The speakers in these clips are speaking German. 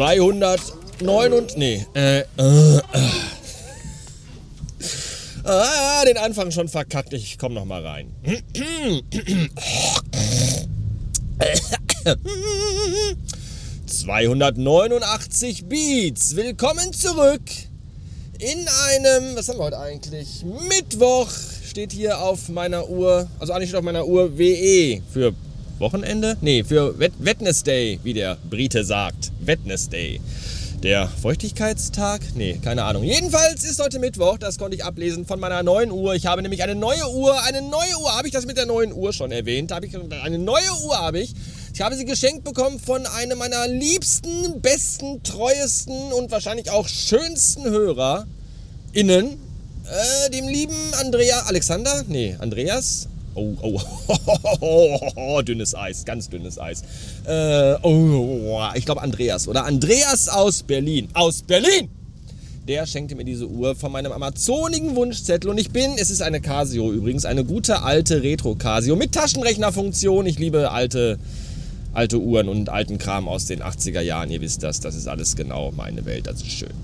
209 und. Nee, äh, äh, äh. Ah, den Anfang schon verkackt. Ich komm noch mal rein. 289 Beats. Willkommen zurück in einem, was haben wir heute eigentlich? Mittwoch steht hier auf meiner Uhr, also eigentlich steht auf meiner Uhr WE für Wochenende? Nee, für Wednesday, wie der Brite sagt. Wednesday. Der Feuchtigkeitstag? Nee, keine Ahnung. Jedenfalls ist heute Mittwoch, das konnte ich ablesen von meiner neuen Uhr. Ich habe nämlich eine neue Uhr, eine neue Uhr. Habe ich das mit der neuen Uhr schon erwähnt? Habe ich eine neue Uhr habe ich. Ich habe sie geschenkt bekommen von einem meiner liebsten, besten, treuesten und wahrscheinlich auch schönsten Hörer innen, äh, dem lieben Andrea Alexander, nee, Andreas Oh, oh, oh, oh, dünnes Eis, ganz dünnes Eis. Äh, oh, ich glaube Andreas, oder? Andreas aus Berlin. Aus Berlin! Der schenkte mir diese Uhr von meinem amazonigen Wunschzettel und ich bin, es ist eine Casio übrigens, eine gute alte Retro-Casio mit Taschenrechnerfunktion. Ich liebe alte, alte Uhren und alten Kram aus den 80er Jahren. Ihr wisst das, das ist alles genau meine Welt, das ist schön.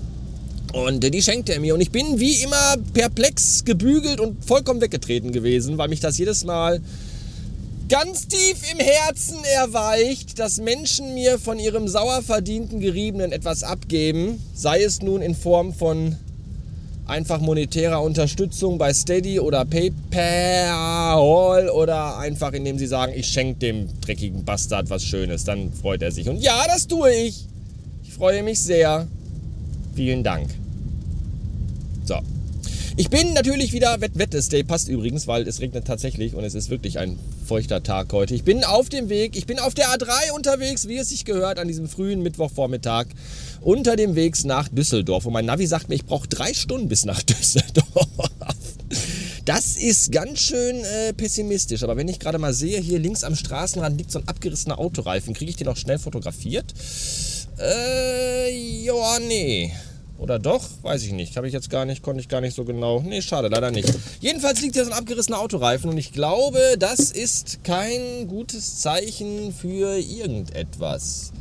Und die schenkte er mir. Und ich bin wie immer perplex gebügelt und vollkommen weggetreten gewesen, weil mich das jedes Mal ganz tief im Herzen erweicht, dass Menschen mir von ihrem sauer verdienten Geriebenen etwas abgeben. Sei es nun in Form von einfach monetärer Unterstützung bei Steady oder PayPal oder einfach indem sie sagen, ich schenke dem dreckigen Bastard was Schönes. Dann freut er sich. Und ja, das tue ich. Ich freue mich sehr. Vielen Dank. So. Ich bin natürlich wieder, Wettesday passt übrigens, weil es regnet tatsächlich und es ist wirklich ein feuchter Tag heute. Ich bin auf dem Weg, ich bin auf der A3 unterwegs, wie es sich gehört, an diesem frühen Mittwochvormittag unter dem Weg nach Düsseldorf. Und mein Navi sagt mir, ich brauche drei Stunden bis nach Düsseldorf. Das ist ganz schön äh, pessimistisch. Aber wenn ich gerade mal sehe, hier links am Straßenrand liegt so ein abgerissener Autoreifen. Kriege ich den auch schnell fotografiert? Äh, ja, nee. Oder doch? Weiß ich nicht. Habe ich jetzt gar nicht, konnte ich gar nicht so genau. Nee, schade, leider nicht. Jedenfalls liegt hier so ein abgerissener Autoreifen und ich glaube, das ist kein gutes Zeichen für irgendetwas.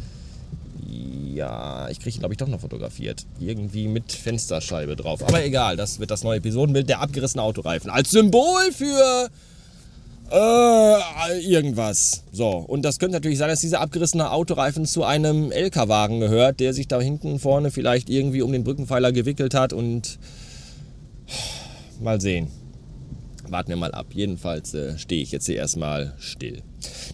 Ja, ich kriege ihn, glaube ich, doch noch fotografiert. Irgendwie mit Fensterscheibe drauf. Aber egal, das wird das neue Episodenbild. Der abgerissene Autoreifen. Als Symbol für äh, irgendwas. So, und das könnte natürlich sein, dass dieser abgerissene Autoreifen zu einem LK-Wagen gehört, der sich da hinten vorne vielleicht irgendwie um den Brückenpfeiler gewickelt hat und mal sehen. Warten wir mal ab. Jedenfalls äh, stehe ich jetzt hier erstmal still.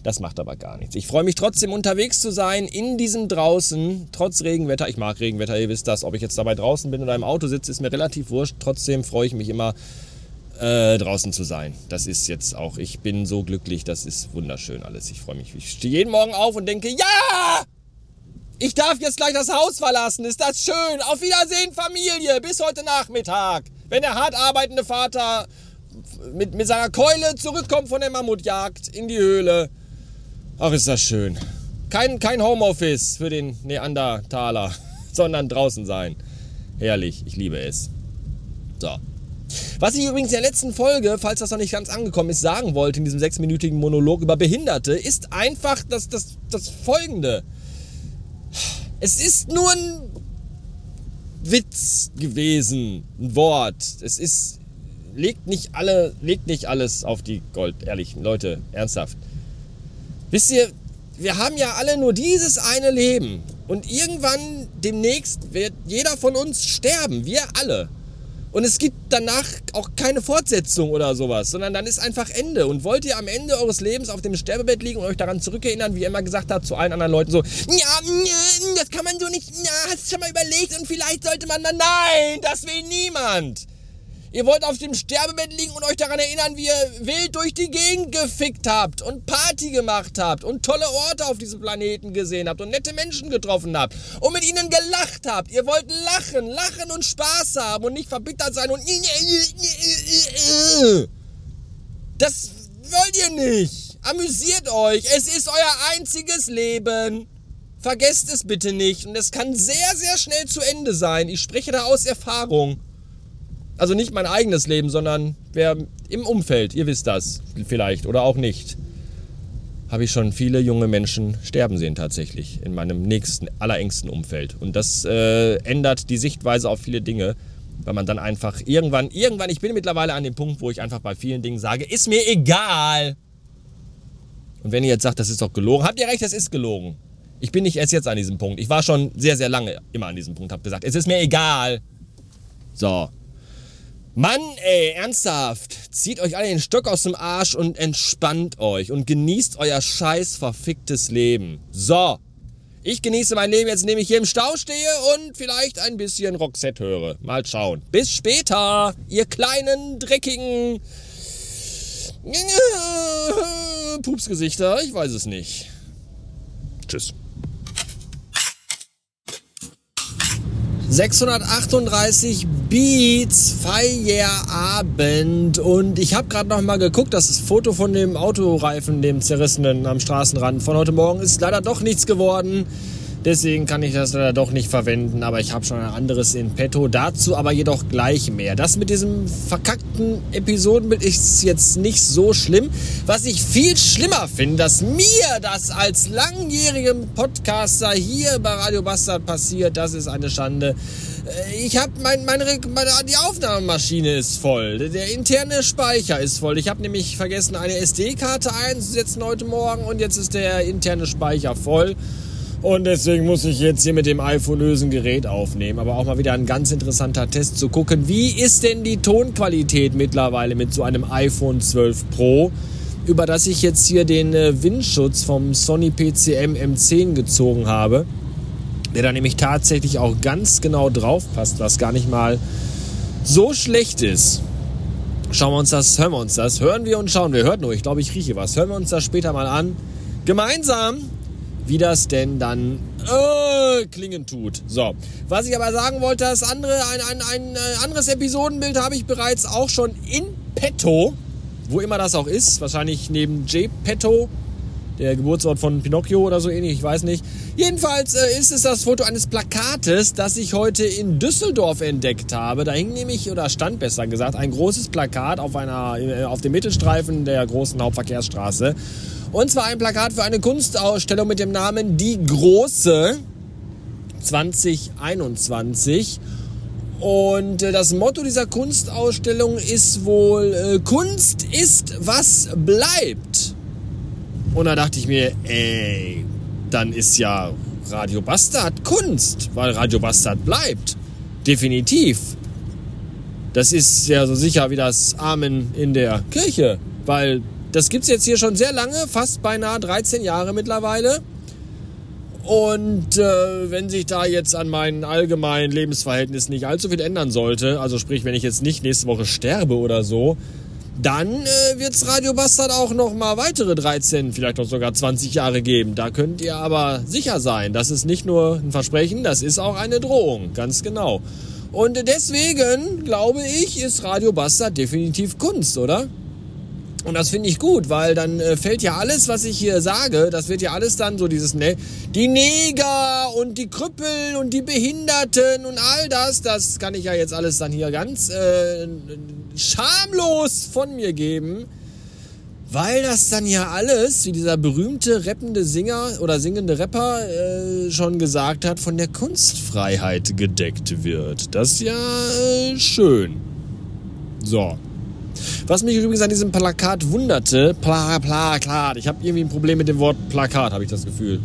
Das macht aber gar nichts. Ich freue mich trotzdem unterwegs zu sein, in diesem draußen, trotz Regenwetter. Ich mag Regenwetter, ihr wisst das. Ob ich jetzt dabei draußen bin oder im Auto sitze, ist mir relativ wurscht. Trotzdem freue ich mich immer, äh, draußen zu sein. Das ist jetzt auch, ich bin so glücklich, das ist wunderschön alles. Ich freue mich. Ich stehe jeden Morgen auf und denke, ja! Ich darf jetzt gleich das Haus verlassen. Ist das schön? Auf Wiedersehen, Familie. Bis heute Nachmittag. Wenn der hart arbeitende Vater mit, mit seiner Keule zurückkommt von der Mammutjagd in die Höhle. Ach, ist das schön. Kein, kein Homeoffice für den Neandertaler, sondern draußen sein. Herrlich, ich liebe es. So. Was ich übrigens in der letzten Folge, falls das noch nicht ganz angekommen ist, sagen wollte in diesem sechsminütigen Monolog über Behinderte, ist einfach das, das, das folgende. Es ist nur ein Witz gewesen, ein Wort. Es ist. Legt nicht alle, legt nicht alles auf die Gold, ehrlich, Leute, ernsthaft. Wisst ihr, wir haben ja alle nur dieses eine Leben. Und irgendwann demnächst wird jeder von uns sterben. Wir alle. Und es gibt danach auch keine Fortsetzung oder sowas, sondern dann ist einfach Ende. Und wollt ihr am Ende eures Lebens auf dem Sterbebett liegen und euch daran zurückerinnern, wie ihr immer gesagt habt zu allen anderen Leuten so, ja, das kann man so nicht, ja, hast du schon mal überlegt und vielleicht sollte man mal, nein, das will niemand. Ihr wollt auf dem Sterbebett liegen und euch daran erinnern, wie ihr wild durch die Gegend gefickt habt und Party gemacht habt und tolle Orte auf diesem Planeten gesehen habt und nette Menschen getroffen habt und mit ihnen gelacht habt. Ihr wollt lachen, lachen und Spaß haben und nicht verbittert sein und das wollt ihr nicht. Amüsiert euch. Es ist euer einziges Leben. Vergesst es bitte nicht. Und es kann sehr, sehr schnell zu Ende sein. Ich spreche da aus Erfahrung. Also nicht mein eigenes Leben, sondern wer im Umfeld, ihr wisst das vielleicht oder auch nicht. habe ich schon viele junge Menschen sterben sehen tatsächlich in meinem nächsten, allerengsten Umfeld. Und das äh, ändert die Sichtweise auf viele Dinge, weil man dann einfach irgendwann, irgendwann, ich bin mittlerweile an dem Punkt, wo ich einfach bei vielen Dingen sage, ist mir egal. Und wenn ihr jetzt sagt, das ist doch gelogen, habt ihr recht, das ist gelogen. Ich bin nicht erst jetzt an diesem Punkt. Ich war schon sehr, sehr lange immer an diesem Punkt, habe gesagt, es ist mir egal. So. Mann, ey, ernsthaft. Zieht euch alle den Stock aus dem Arsch und entspannt euch und genießt euer scheiß verficktes Leben. So. Ich genieße mein Leben jetzt, indem ich hier im Stau stehe und vielleicht ein bisschen Roxette höre. Mal schauen. Bis später, ihr kleinen, dreckigen Pupsgesichter. Ich weiß es nicht. Tschüss. 638 Beats, Feierabend und ich habe gerade noch mal geguckt, das Foto von dem Autoreifen, dem zerrissenen am Straßenrand von heute Morgen ist leider doch nichts geworden. Deswegen kann ich das leider doch nicht verwenden, aber ich habe schon ein anderes in petto. Dazu aber jedoch gleich mehr. Das mit diesem verkackten Episodenbild ist jetzt nicht so schlimm. Was ich viel schlimmer finde, dass mir das als langjährigem Podcaster hier bei Radio Bastard passiert, das ist eine Schande. Äh, ich habe mein, meine, meine, die Aufnahmemaschine ist voll, der interne Speicher ist voll. Ich habe nämlich vergessen, eine SD-Karte einzusetzen heute Morgen und jetzt ist der interne Speicher voll. Und deswegen muss ich jetzt hier mit dem iPhone-lösen Gerät aufnehmen. Aber auch mal wieder ein ganz interessanter Test zu gucken, wie ist denn die Tonqualität mittlerweile mit so einem iPhone 12 Pro, über das ich jetzt hier den äh, Windschutz vom Sony PCM M10 gezogen habe, der da nämlich tatsächlich auch ganz genau drauf passt, was gar nicht mal so schlecht ist. Schauen wir uns das, hören wir uns das, hören wir und schauen wir. Hört nur, ich glaube, ich rieche was. Hören wir uns das später mal an. Gemeinsam wie das denn dann äh, klingen tut. So, was ich aber sagen wollte, das andere, ein, ein, ein äh, anderes Episodenbild habe ich bereits auch schon in petto, wo immer das auch ist, wahrscheinlich neben J petto, der Geburtsort von Pinocchio oder so ähnlich, ich weiß nicht. Jedenfalls äh, ist es das Foto eines Plakates, das ich heute in Düsseldorf entdeckt habe. Da hing nämlich, oder stand besser gesagt, ein großes Plakat auf, einer, äh, auf dem Mittelstreifen der großen Hauptverkehrsstraße. Und zwar ein Plakat für eine Kunstausstellung mit dem Namen Die Große 2021. Und äh, das Motto dieser Kunstausstellung ist wohl, äh, Kunst ist, was bleibt. Und da dachte ich mir, ey, dann ist ja Radio Bastard Kunst, weil Radio Bastard bleibt. Definitiv. Das ist ja so sicher wie das Amen in der Kirche, weil das gibt es jetzt hier schon sehr lange, fast beinahe 13 Jahre mittlerweile. Und äh, wenn sich da jetzt an meinen allgemeinen Lebensverhältnissen nicht allzu viel ändern sollte, also sprich, wenn ich jetzt nicht nächste Woche sterbe oder so, dann äh, wird's Radio Bastard auch noch mal weitere 13, vielleicht auch sogar 20 Jahre geben. Da könnt ihr aber sicher sein, das ist nicht nur ein Versprechen, das ist auch eine Drohung, ganz genau. Und deswegen glaube ich, ist Radio Bastard definitiv Kunst, oder? Und das finde ich gut, weil dann äh, fällt ja alles, was ich hier sage, das wird ja alles dann so dieses, ne, die Neger und die Krüppel und die Behinderten und all das, das kann ich ja jetzt alles dann hier ganz äh, schamlos von mir geben, weil das dann ja alles, wie dieser berühmte rappende Singer oder singende Rapper äh, schon gesagt hat, von der Kunstfreiheit gedeckt wird. Das ist ja äh, schön. So. Was mich übrigens an diesem Plakat wunderte, Pla Plakat, ich habe irgendwie ein Problem mit dem Wort Plakat, habe ich das Gefühl.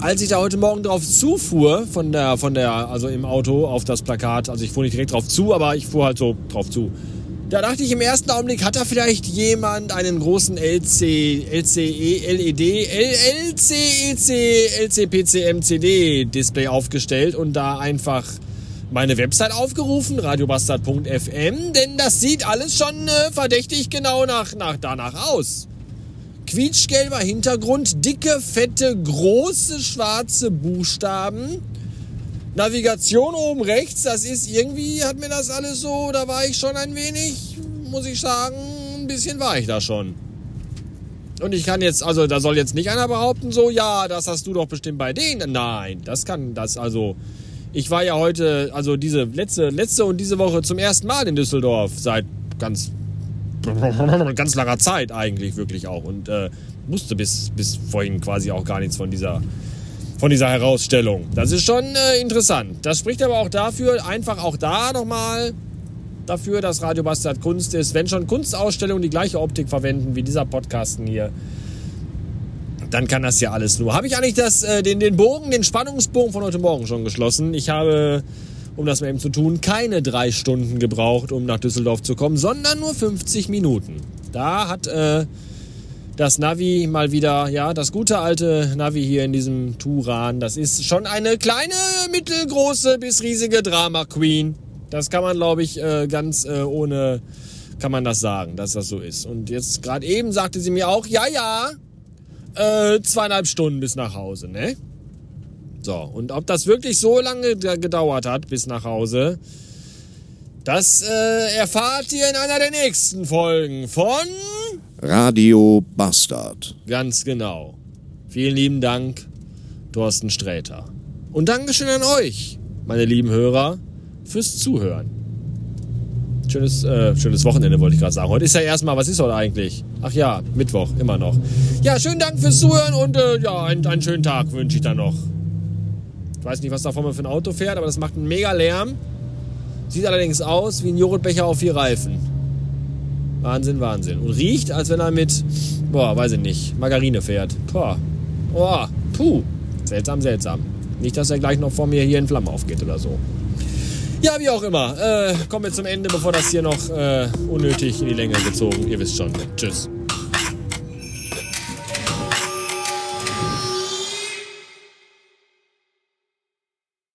Als ich da heute Morgen drauf zufuhr, von der, von der, also im Auto auf das Plakat, also ich fuhr nicht direkt drauf zu, aber ich fuhr halt so drauf zu. Da dachte ich im ersten Augenblick, hat da vielleicht jemand einen großen LC, LCE, LED, LCEC, LCPCM CD Display aufgestellt und da einfach meine Website aufgerufen, radiobastard.fm, denn das sieht alles schon äh, verdächtig genau nach, nach danach aus. Quietschgelber Hintergrund, dicke, fette, große schwarze Buchstaben. Navigation oben rechts, das ist irgendwie, hat mir das alles so, da war ich schon ein wenig, muss ich sagen, ein bisschen war ich da schon. Und ich kann jetzt, also da soll jetzt nicht einer behaupten, so, ja, das hast du doch bestimmt bei denen. Nein, das kann, das, also, ich war ja heute, also diese letzte, letzte und diese Woche zum ersten Mal in Düsseldorf seit ganz, ganz langer Zeit eigentlich wirklich auch. Und äh, wusste bis, bis vorhin quasi auch gar nichts von dieser, von dieser Herausstellung. Das ist schon äh, interessant. Das spricht aber auch dafür, einfach auch da nochmal dafür, dass Radio Bastard Kunst ist. Wenn schon Kunstausstellungen die gleiche Optik verwenden wie dieser Podcasten hier, dann kann das ja alles nur. Habe ich eigentlich das, äh, den, den Bogen, den Spannungsbogen von heute Morgen schon geschlossen? Ich habe, um das mal eben zu tun, keine drei Stunden gebraucht, um nach Düsseldorf zu kommen, sondern nur 50 Minuten. Da hat äh, das Navi mal wieder, ja, das gute alte Navi hier in diesem Turan, das ist schon eine kleine, mittelgroße bis riesige Drama Queen. Das kann man, glaube ich, äh, ganz äh, ohne, kann man das sagen, dass das so ist. Und jetzt gerade eben sagte sie mir auch, ja, ja, äh, zweieinhalb Stunden bis nach Hause, ne? So, und ob das wirklich so lange gedauert hat bis nach Hause, das äh, erfahrt ihr in einer der nächsten Folgen von Radio Bastard. Ganz genau. Vielen lieben Dank, Thorsten Sträter. Und Dankeschön an euch, meine lieben Hörer, fürs Zuhören. Schönes, äh, schönes Wochenende wollte ich gerade sagen. Heute ist ja erstmal, was ist heute eigentlich? Ach ja, Mittwoch, immer noch. Ja, schönen Dank fürs Zuhören und äh, ja, einen, einen schönen Tag wünsche ich dann noch. Ich weiß nicht, was da vorne für ein Auto fährt, aber das macht einen mega Lärm. Sieht allerdings aus wie ein Joghurtbecher auf vier Reifen. Wahnsinn, Wahnsinn. Und riecht, als wenn er mit, boah, weiß ich nicht, Margarine fährt. Boah, boah, puh. Seltsam, seltsam. Nicht, dass er gleich noch vor mir hier in Flammen aufgeht oder so. Ja, wie auch immer. Äh, kommen wir zum Ende, bevor das hier noch äh, unnötig in die Länge gezogen. Ihr wisst schon. Tschüss.